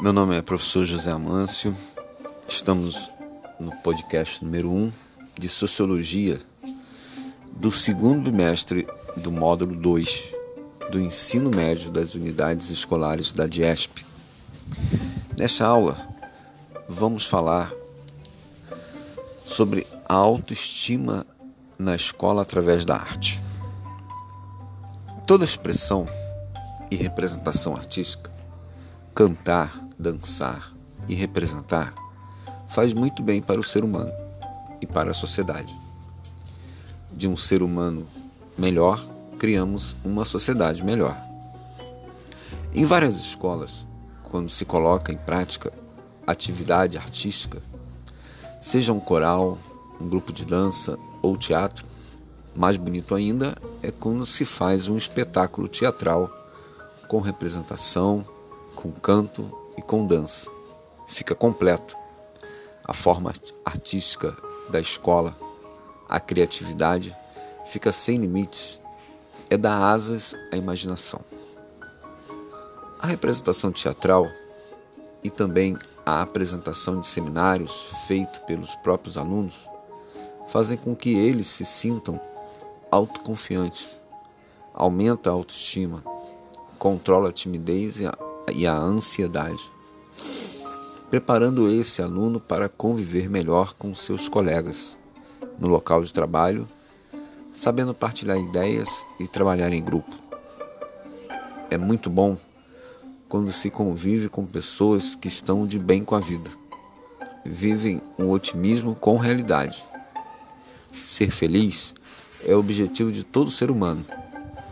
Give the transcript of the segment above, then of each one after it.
Meu nome é professor José Amâncio. Estamos no podcast número 1 de Sociologia do segundo bimestre do módulo 2 do ensino médio das unidades escolares da DIESP. Nesta aula, vamos falar sobre a autoestima na escola através da arte. Toda expressão e representação artística, cantar, dançar e representar, faz muito bem para o ser humano e para a sociedade. De um ser humano melhor, criamos uma sociedade melhor. Em várias escolas, quando se coloca em prática atividade artística, seja um coral, um grupo de dança ou teatro, mais bonito ainda é quando se faz um espetáculo teatral com representação, com canto e com dança. Fica completo. A forma artística da escola, a criatividade, fica sem limites. É dar asas à imaginação. A representação teatral e também a apresentação de seminários feito pelos próprios alunos fazem com que eles se sintam autoconfiantes, aumenta a autoestima, controla a timidez e a, e a ansiedade, preparando esse aluno para conviver melhor com seus colegas no local de trabalho, sabendo partilhar ideias e trabalhar em grupo. É muito bom quando se convive com pessoas que estão de bem com a vida, vivem um otimismo com realidade. Ser feliz é o objetivo de todo ser humano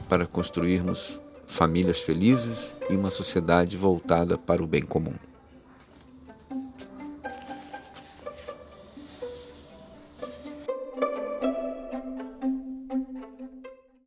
para construirmos famílias felizes e uma sociedade voltada para o bem comum.